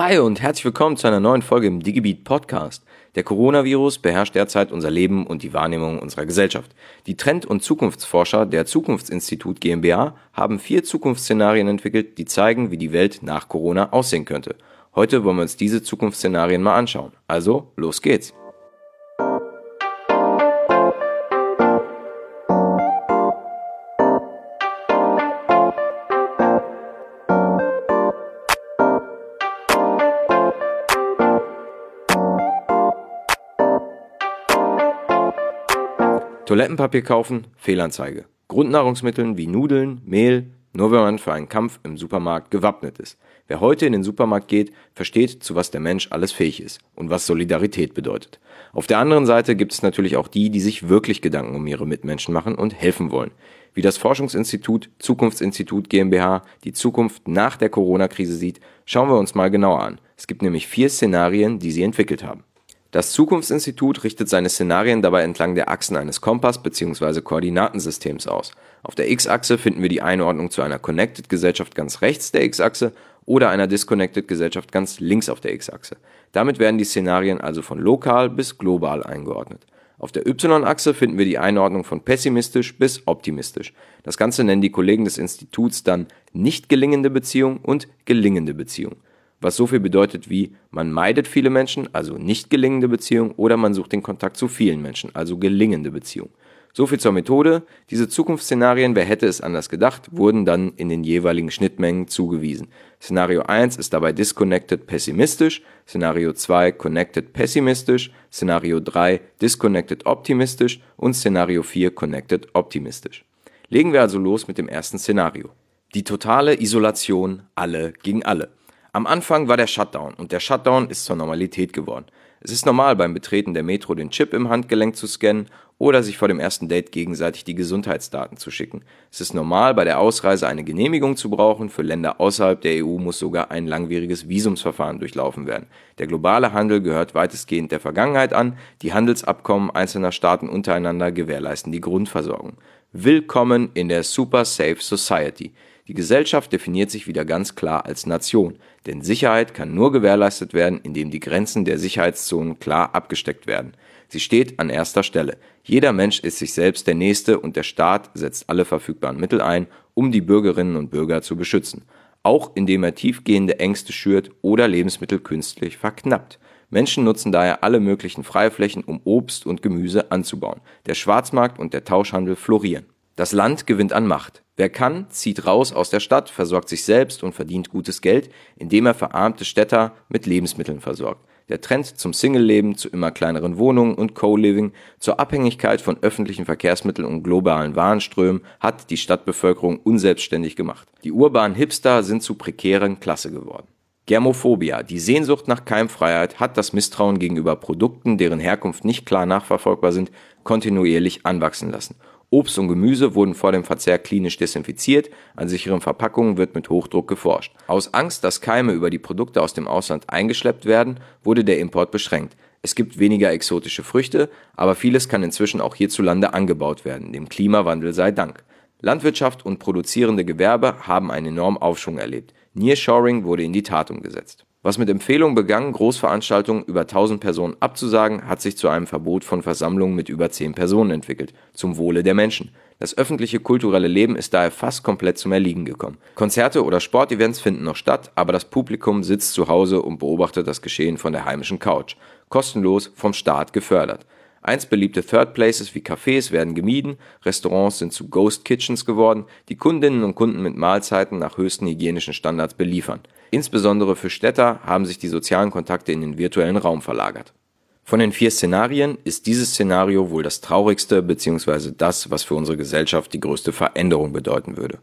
Hi und herzlich willkommen zu einer neuen Folge im Digibeat Podcast. Der Coronavirus beherrscht derzeit unser Leben und die Wahrnehmung unserer Gesellschaft. Die Trend- und Zukunftsforscher der Zukunftsinstitut GmbH haben vier Zukunftsszenarien entwickelt, die zeigen, wie die Welt nach Corona aussehen könnte. Heute wollen wir uns diese Zukunftsszenarien mal anschauen. Also, los geht's! Toilettenpapier kaufen, Fehlanzeige. Grundnahrungsmitteln wie Nudeln, Mehl, nur wenn man für einen Kampf im Supermarkt gewappnet ist. Wer heute in den Supermarkt geht, versteht, zu was der Mensch alles fähig ist und was Solidarität bedeutet. Auf der anderen Seite gibt es natürlich auch die, die sich wirklich Gedanken um ihre Mitmenschen machen und helfen wollen. Wie das Forschungsinstitut Zukunftsinstitut GmbH die Zukunft nach der Corona-Krise sieht, schauen wir uns mal genauer an. Es gibt nämlich vier Szenarien, die sie entwickelt haben. Das Zukunftsinstitut richtet seine Szenarien dabei entlang der Achsen eines Kompass bzw. Koordinatensystems aus. Auf der X-Achse finden wir die Einordnung zu einer Connected-Gesellschaft ganz rechts der X-Achse oder einer Disconnected-Gesellschaft ganz links auf der X-Achse. Damit werden die Szenarien also von lokal bis global eingeordnet. Auf der Y-Achse finden wir die Einordnung von pessimistisch bis optimistisch. Das Ganze nennen die Kollegen des Instituts dann nicht gelingende Beziehung und gelingende Beziehung was so viel bedeutet wie man meidet viele Menschen, also nicht gelingende Beziehung, oder man sucht den Kontakt zu vielen Menschen, also gelingende Beziehung. So viel zur Methode. Diese Zukunftsszenarien, wer hätte es anders gedacht, wurden dann in den jeweiligen Schnittmengen zugewiesen. Szenario 1 ist dabei disconnected pessimistisch, Szenario 2 connected pessimistisch, Szenario 3 disconnected optimistisch und Szenario 4 connected optimistisch. Legen wir also los mit dem ersten Szenario. Die totale Isolation alle gegen alle. Am Anfang war der Shutdown und der Shutdown ist zur Normalität geworden. Es ist normal beim Betreten der Metro den Chip im Handgelenk zu scannen oder sich vor dem ersten Date gegenseitig die Gesundheitsdaten zu schicken. Es ist normal bei der Ausreise eine Genehmigung zu brauchen, für Länder außerhalb der EU muss sogar ein langwieriges Visumsverfahren durchlaufen werden. Der globale Handel gehört weitestgehend der Vergangenheit an, die Handelsabkommen einzelner Staaten untereinander gewährleisten die Grundversorgung. Willkommen in der Super Safe Society. Die Gesellschaft definiert sich wieder ganz klar als Nation, denn Sicherheit kann nur gewährleistet werden, indem die Grenzen der Sicherheitszonen klar abgesteckt werden. Sie steht an erster Stelle. Jeder Mensch ist sich selbst der Nächste und der Staat setzt alle verfügbaren Mittel ein, um die Bürgerinnen und Bürger zu beschützen. Auch indem er tiefgehende Ängste schürt oder Lebensmittel künstlich verknappt. Menschen nutzen daher alle möglichen Freiflächen, um Obst und Gemüse anzubauen. Der Schwarzmarkt und der Tauschhandel florieren. Das Land gewinnt an Macht. Wer kann, zieht raus aus der Stadt, versorgt sich selbst und verdient gutes Geld, indem er verarmte Städter mit Lebensmitteln versorgt. Der Trend zum Single-Leben, zu immer kleineren Wohnungen und Co-Living, zur Abhängigkeit von öffentlichen Verkehrsmitteln und globalen Warenströmen hat die Stadtbevölkerung unselbstständig gemacht. Die urbanen Hipster sind zu prekären Klasse geworden. Germophobia, die Sehnsucht nach Keimfreiheit, hat das Misstrauen gegenüber Produkten, deren Herkunft nicht klar nachverfolgbar sind, kontinuierlich anwachsen lassen. Obst und Gemüse wurden vor dem Verzehr klinisch desinfiziert, an sicheren Verpackungen wird mit Hochdruck geforscht. Aus Angst, dass Keime über die Produkte aus dem Ausland eingeschleppt werden, wurde der Import beschränkt. Es gibt weniger exotische Früchte, aber vieles kann inzwischen auch hierzulande angebaut werden, dem Klimawandel sei Dank. Landwirtschaft und produzierende Gewerbe haben einen enormen Aufschwung erlebt. Nearshoring wurde in die Tat umgesetzt. Was mit Empfehlungen begann, Großveranstaltungen über 1000 Personen abzusagen, hat sich zu einem Verbot von Versammlungen mit über 10 Personen entwickelt, zum Wohle der Menschen. Das öffentliche kulturelle Leben ist daher fast komplett zum Erliegen gekommen. Konzerte oder Sportevents finden noch statt, aber das Publikum sitzt zu Hause und beobachtet das Geschehen von der heimischen Couch. Kostenlos vom Staat gefördert. Einst beliebte Third Places wie Cafés werden gemieden, Restaurants sind zu Ghost Kitchens geworden, die Kundinnen und Kunden mit Mahlzeiten nach höchsten hygienischen Standards beliefern. Insbesondere für Städter haben sich die sozialen Kontakte in den virtuellen Raum verlagert. Von den vier Szenarien ist dieses Szenario wohl das traurigste bzw. das, was für unsere Gesellschaft die größte Veränderung bedeuten würde.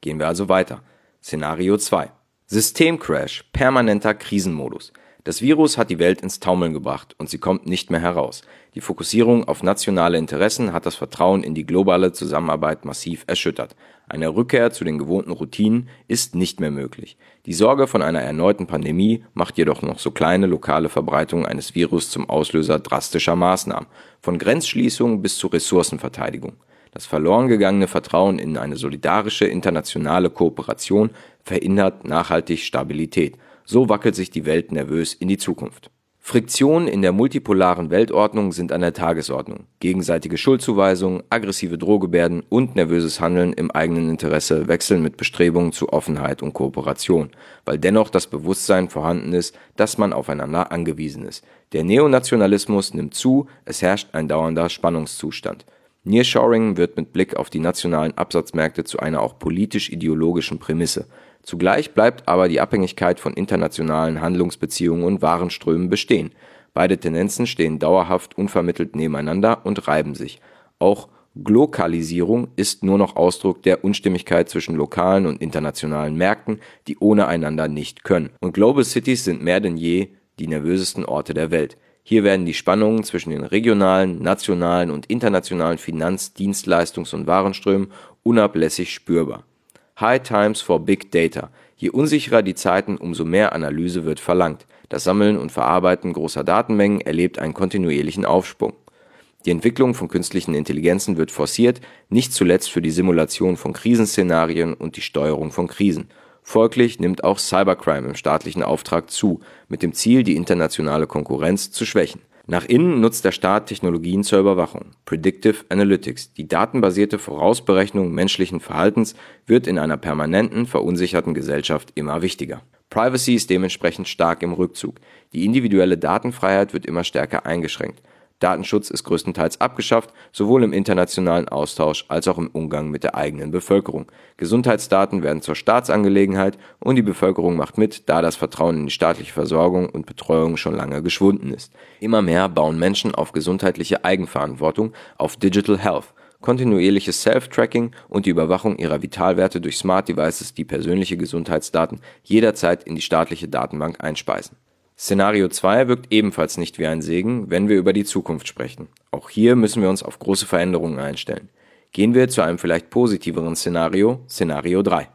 Gehen wir also weiter. Szenario 2. Systemcrash, permanenter Krisenmodus. Das Virus hat die Welt ins Taumeln gebracht und sie kommt nicht mehr heraus. Die Fokussierung auf nationale Interessen hat das Vertrauen in die globale Zusammenarbeit massiv erschüttert. Eine Rückkehr zu den gewohnten Routinen ist nicht mehr möglich. Die Sorge von einer erneuten Pandemie macht jedoch noch so kleine lokale Verbreitungen eines Virus zum Auslöser drastischer Maßnahmen, von Grenzschließungen bis zu Ressourcenverteidigung. Das verloren gegangene Vertrauen in eine solidarische internationale Kooperation verhindert nachhaltig Stabilität So wackelt sich die Welt nervös in die Zukunft. Friktionen in der multipolaren Weltordnung sind an der Tagesordnung. Gegenseitige Schuldzuweisungen, aggressive Drohgebärden und nervöses Handeln im eigenen Interesse wechseln mit Bestrebungen zu Offenheit und Kooperation, weil dennoch das Bewusstsein vorhanden ist, dass man aufeinander angewiesen ist. Der Neonationalismus nimmt zu, es herrscht ein dauernder Spannungszustand. Nearshoring wird mit Blick auf die nationalen Absatzmärkte zu einer auch politisch-ideologischen Prämisse. Zugleich bleibt aber die Abhängigkeit von internationalen Handlungsbeziehungen und Warenströmen bestehen. Beide Tendenzen stehen dauerhaft unvermittelt nebeneinander und reiben sich. Auch Glokalisierung ist nur noch Ausdruck der Unstimmigkeit zwischen lokalen und internationalen Märkten, die ohne einander nicht können. Und Global Cities sind mehr denn je die nervösesten Orte der Welt. Hier werden die Spannungen zwischen den regionalen, nationalen und internationalen Finanz-, Dienstleistungs- und Warenströmen unablässig spürbar. High Times for Big Data. Je unsicherer die Zeiten, umso mehr Analyse wird verlangt. Das Sammeln und Verarbeiten großer Datenmengen erlebt einen kontinuierlichen Aufschwung. Die Entwicklung von künstlichen Intelligenzen wird forciert, nicht zuletzt für die Simulation von Krisenszenarien und die Steuerung von Krisen. Folglich nimmt auch Cybercrime im staatlichen Auftrag zu, mit dem Ziel, die internationale Konkurrenz zu schwächen nach innen nutzt der Staat Technologien zur Überwachung. Predictive Analytics, die datenbasierte Vorausberechnung menschlichen Verhaltens, wird in einer permanenten, verunsicherten Gesellschaft immer wichtiger. Privacy ist dementsprechend stark im Rückzug. Die individuelle Datenfreiheit wird immer stärker eingeschränkt. Datenschutz ist größtenteils abgeschafft, sowohl im internationalen Austausch als auch im Umgang mit der eigenen Bevölkerung. Gesundheitsdaten werden zur Staatsangelegenheit und die Bevölkerung macht mit, da das Vertrauen in die staatliche Versorgung und Betreuung schon lange geschwunden ist. Immer mehr bauen Menschen auf gesundheitliche Eigenverantwortung, auf Digital Health kontinuierliches Self-Tracking und die Überwachung ihrer Vitalwerte durch Smart Devices, die persönliche Gesundheitsdaten jederzeit in die staatliche Datenbank einspeisen. Szenario 2 wirkt ebenfalls nicht wie ein Segen, wenn wir über die Zukunft sprechen. Auch hier müssen wir uns auf große Veränderungen einstellen. Gehen wir zu einem vielleicht positiveren Szenario, Szenario 3.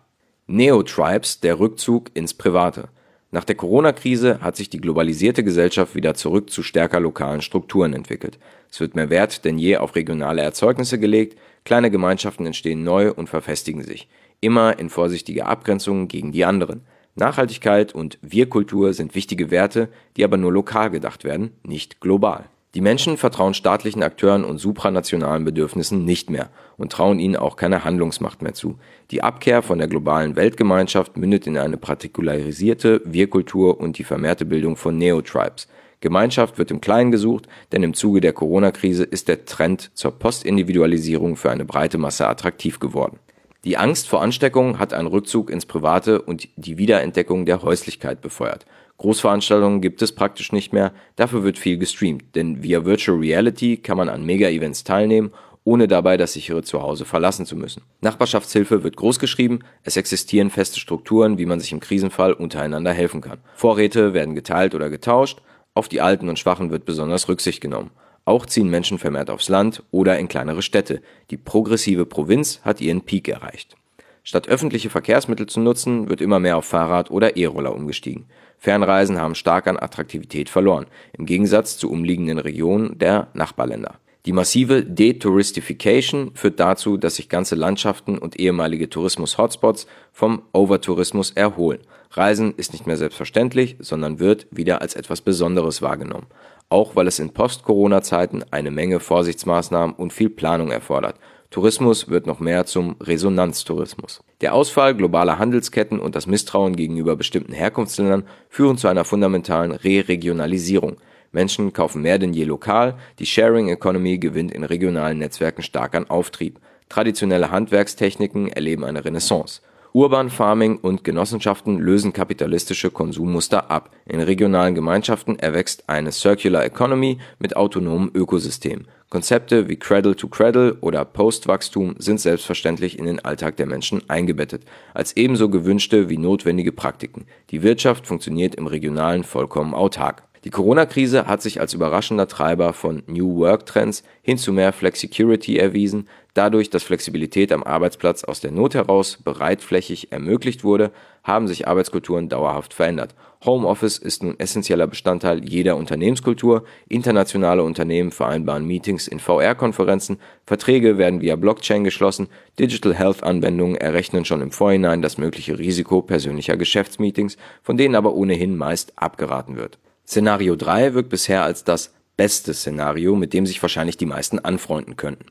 Neo-Tribes, der Rückzug ins Private. Nach der Corona-Krise hat sich die globalisierte Gesellschaft wieder zurück zu stärker lokalen Strukturen entwickelt. Es wird mehr Wert denn je auf regionale Erzeugnisse gelegt, kleine Gemeinschaften entstehen neu und verfestigen sich, immer in vorsichtiger Abgrenzung gegen die anderen. Nachhaltigkeit und Wir-Kultur sind wichtige Werte, die aber nur lokal gedacht werden, nicht global. Die Menschen vertrauen staatlichen Akteuren und supranationalen Bedürfnissen nicht mehr und trauen ihnen auch keine Handlungsmacht mehr zu. Die Abkehr von der globalen Weltgemeinschaft mündet in eine partikularisierte Wir-Kultur und die vermehrte Bildung von Neo-Tribes. Gemeinschaft wird im Kleinen gesucht, denn im Zuge der Corona-Krise ist der Trend zur Postindividualisierung für eine breite Masse attraktiv geworden. Die Angst vor Ansteckung hat einen Rückzug ins Private und die Wiederentdeckung der Häuslichkeit befeuert. Großveranstaltungen gibt es praktisch nicht mehr, dafür wird viel gestreamt, denn via Virtual Reality kann man an Mega-Events teilnehmen, ohne dabei das sichere Zuhause verlassen zu müssen. Nachbarschaftshilfe wird großgeschrieben, es existieren feste Strukturen, wie man sich im Krisenfall untereinander helfen kann. Vorräte werden geteilt oder getauscht, auf die Alten und Schwachen wird besonders Rücksicht genommen. Auch ziehen Menschen vermehrt aufs Land oder in kleinere Städte. Die progressive Provinz hat ihren Peak erreicht. Statt öffentliche Verkehrsmittel zu nutzen, wird immer mehr auf Fahrrad oder E-Roller umgestiegen. Fernreisen haben stark an Attraktivität verloren, im Gegensatz zu umliegenden Regionen der Nachbarländer. Die massive Detouristification führt dazu, dass sich ganze Landschaften und ehemalige Tourismus-Hotspots vom Overtourismus erholen. Reisen ist nicht mehr selbstverständlich, sondern wird wieder als etwas Besonderes wahrgenommen auch weil es in Post-Corona-Zeiten eine Menge Vorsichtsmaßnahmen und viel Planung erfordert. Tourismus wird noch mehr zum Resonanztourismus. Der Ausfall globaler Handelsketten und das Misstrauen gegenüber bestimmten Herkunftsländern führen zu einer fundamentalen Re-Regionalisierung. Menschen kaufen mehr denn je lokal, die Sharing Economy gewinnt in regionalen Netzwerken stark an Auftrieb. Traditionelle Handwerkstechniken erleben eine Renaissance. Urban Farming und Genossenschaften lösen kapitalistische Konsummuster ab. In regionalen Gemeinschaften erwächst eine Circular Economy mit autonomen Ökosystemen. Konzepte wie Cradle to Cradle oder Postwachstum sind selbstverständlich in den Alltag der Menschen eingebettet, als ebenso gewünschte wie notwendige Praktiken. Die Wirtschaft funktioniert im Regionalen vollkommen autark. Die Corona-Krise hat sich als überraschender Treiber von New Work-Trends hin zu mehr Flexicurity erwiesen, dadurch, dass Flexibilität am Arbeitsplatz aus der Not heraus breitflächig ermöglicht wurde, haben sich Arbeitskulturen dauerhaft verändert. Homeoffice ist nun essentieller Bestandteil jeder Unternehmenskultur, internationale Unternehmen vereinbaren Meetings in VR-Konferenzen, Verträge werden via Blockchain geschlossen, Digital Health-Anwendungen errechnen schon im Vorhinein das mögliche Risiko persönlicher Geschäftsmeetings, von denen aber ohnehin meist abgeraten wird. Szenario 3 wirkt bisher als das beste Szenario, mit dem sich wahrscheinlich die meisten anfreunden könnten.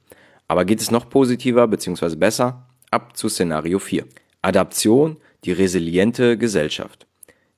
Aber geht es noch positiver bzw. besser? Ab zu Szenario 4. Adaption, die resiliente Gesellschaft.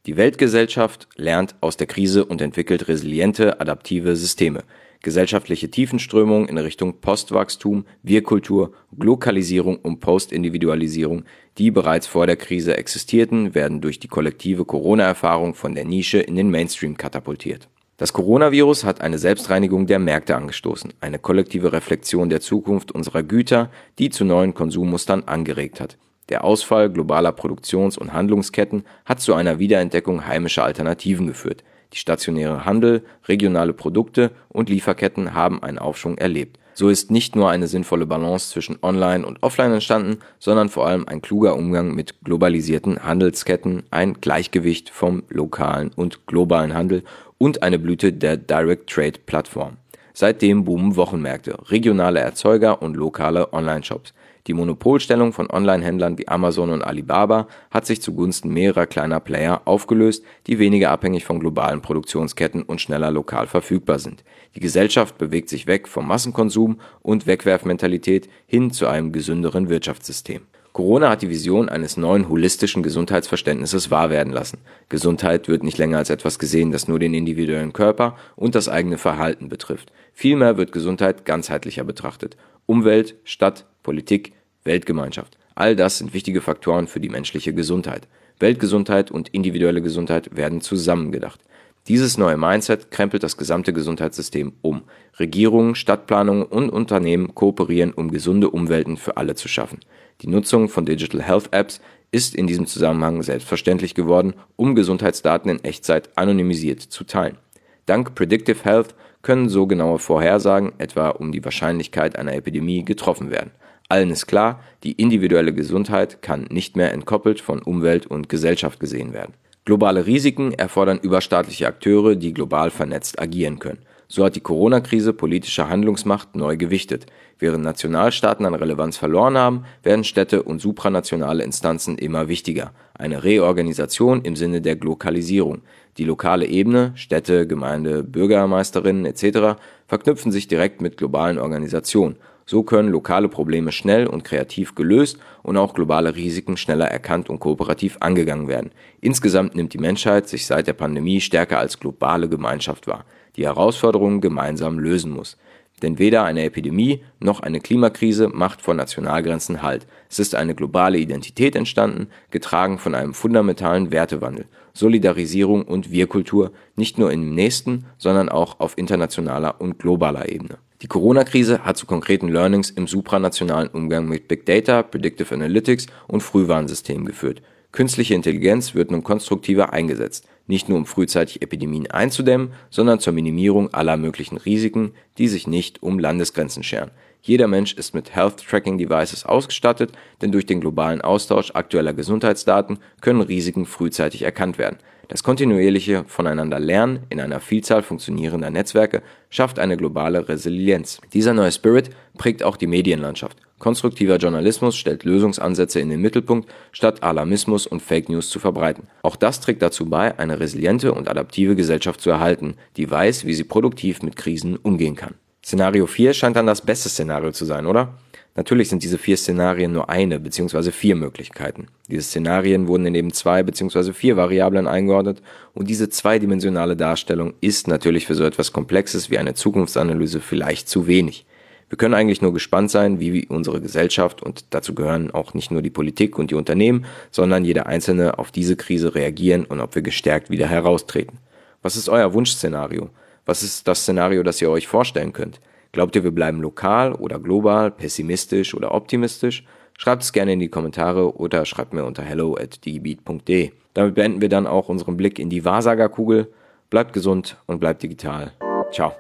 Die Weltgesellschaft lernt aus der Krise und entwickelt resiliente, adaptive Systeme. Gesellschaftliche Tiefenströmungen in Richtung Postwachstum, Wirkultur, Glokalisierung und Postindividualisierung die bereits vor der Krise existierten, werden durch die kollektive Corona-Erfahrung von der Nische in den Mainstream katapultiert. Das Coronavirus hat eine Selbstreinigung der Märkte angestoßen, eine kollektive Reflexion der Zukunft unserer Güter, die zu neuen Konsummustern angeregt hat. Der Ausfall globaler Produktions- und Handlungsketten hat zu einer Wiederentdeckung heimischer Alternativen geführt. Die stationäre Handel, regionale Produkte und Lieferketten haben einen Aufschwung erlebt. So ist nicht nur eine sinnvolle Balance zwischen Online und Offline entstanden, sondern vor allem ein kluger Umgang mit globalisierten Handelsketten, ein Gleichgewicht vom lokalen und globalen Handel und eine Blüte der Direct Trade Plattform. Seitdem boomen Wochenmärkte, regionale Erzeuger und lokale Online-Shops. Die Monopolstellung von Online-Händlern wie Amazon und Alibaba hat sich zugunsten mehrerer kleiner Player aufgelöst, die weniger abhängig von globalen Produktionsketten und schneller lokal verfügbar sind. Die Gesellschaft bewegt sich weg vom Massenkonsum und Wegwerfmentalität hin zu einem gesünderen Wirtschaftssystem. Corona hat die Vision eines neuen holistischen Gesundheitsverständnisses wahr werden lassen. Gesundheit wird nicht länger als etwas gesehen, das nur den individuellen Körper und das eigene Verhalten betrifft. Vielmehr wird Gesundheit ganzheitlicher betrachtet. Umwelt, Stadt, Politik, Weltgemeinschaft. All das sind wichtige Faktoren für die menschliche Gesundheit. Weltgesundheit und individuelle Gesundheit werden zusammengedacht. Dieses neue Mindset krempelt das gesamte Gesundheitssystem um. Regierungen, Stadtplanungen und Unternehmen kooperieren, um gesunde Umwelten für alle zu schaffen. Die Nutzung von Digital Health Apps ist in diesem Zusammenhang selbstverständlich geworden, um Gesundheitsdaten in Echtzeit anonymisiert zu teilen. Dank Predictive Health können so genaue Vorhersagen, etwa um die Wahrscheinlichkeit einer Epidemie, getroffen werden. Allen ist klar, die individuelle Gesundheit kann nicht mehr entkoppelt von Umwelt und Gesellschaft gesehen werden. Globale Risiken erfordern überstaatliche Akteure, die global vernetzt agieren können. So hat die Corona-Krise politische Handlungsmacht neu gewichtet. Während Nationalstaaten an Relevanz verloren haben, werden Städte und supranationale Instanzen immer wichtiger. Eine Reorganisation im Sinne der Glokalisierung. Die lokale Ebene, Städte, Gemeinde, Bürgermeisterinnen etc. verknüpfen sich direkt mit globalen Organisationen so können lokale Probleme schnell und kreativ gelöst und auch globale Risiken schneller erkannt und kooperativ angegangen werden. Insgesamt nimmt die Menschheit sich seit der Pandemie stärker als globale Gemeinschaft wahr, die Herausforderungen gemeinsam lösen muss. Denn weder eine Epidemie noch eine Klimakrise macht vor Nationalgrenzen Halt. Es ist eine globale Identität entstanden, getragen von einem fundamentalen Wertewandel, Solidarisierung und Wir-Kultur, nicht nur im nächsten, sondern auch auf internationaler und globaler Ebene. Die Corona-Krise hat zu konkreten Learnings im supranationalen Umgang mit Big Data, Predictive Analytics und Frühwarnsystemen geführt. Künstliche Intelligenz wird nun konstruktiver eingesetzt, nicht nur um frühzeitig Epidemien einzudämmen, sondern zur Minimierung aller möglichen Risiken, die sich nicht um Landesgrenzen scheren. Jeder Mensch ist mit Health Tracking Devices ausgestattet, denn durch den globalen Austausch aktueller Gesundheitsdaten können Risiken frühzeitig erkannt werden. Das kontinuierliche Voneinander Lernen in einer Vielzahl funktionierender Netzwerke schafft eine globale Resilienz. Dieser neue Spirit prägt auch die Medienlandschaft. Konstruktiver Journalismus stellt Lösungsansätze in den Mittelpunkt, statt Alarmismus und Fake News zu verbreiten. Auch das trägt dazu bei, eine resiliente und adaptive Gesellschaft zu erhalten, die weiß, wie sie produktiv mit Krisen umgehen kann. Szenario 4 scheint dann das beste Szenario zu sein, oder? Natürlich sind diese vier Szenarien nur eine bzw. vier Möglichkeiten. Diese Szenarien wurden in eben zwei bzw. vier Variablen eingeordnet und diese zweidimensionale Darstellung ist natürlich für so etwas Komplexes wie eine Zukunftsanalyse vielleicht zu wenig. Wir können eigentlich nur gespannt sein, wie unsere Gesellschaft und dazu gehören auch nicht nur die Politik und die Unternehmen, sondern jeder Einzelne auf diese Krise reagieren und ob wir gestärkt wieder heraustreten. Was ist euer Wunschszenario? Was ist das Szenario, das ihr euch vorstellen könnt? Glaubt ihr, wir bleiben lokal oder global, pessimistisch oder optimistisch? Schreibt es gerne in die Kommentare oder schreibt mir unter hello at digibeat.de. Damit beenden wir dann auch unseren Blick in die Wahrsagerkugel. bleibt gesund und bleibt digital. Ciao.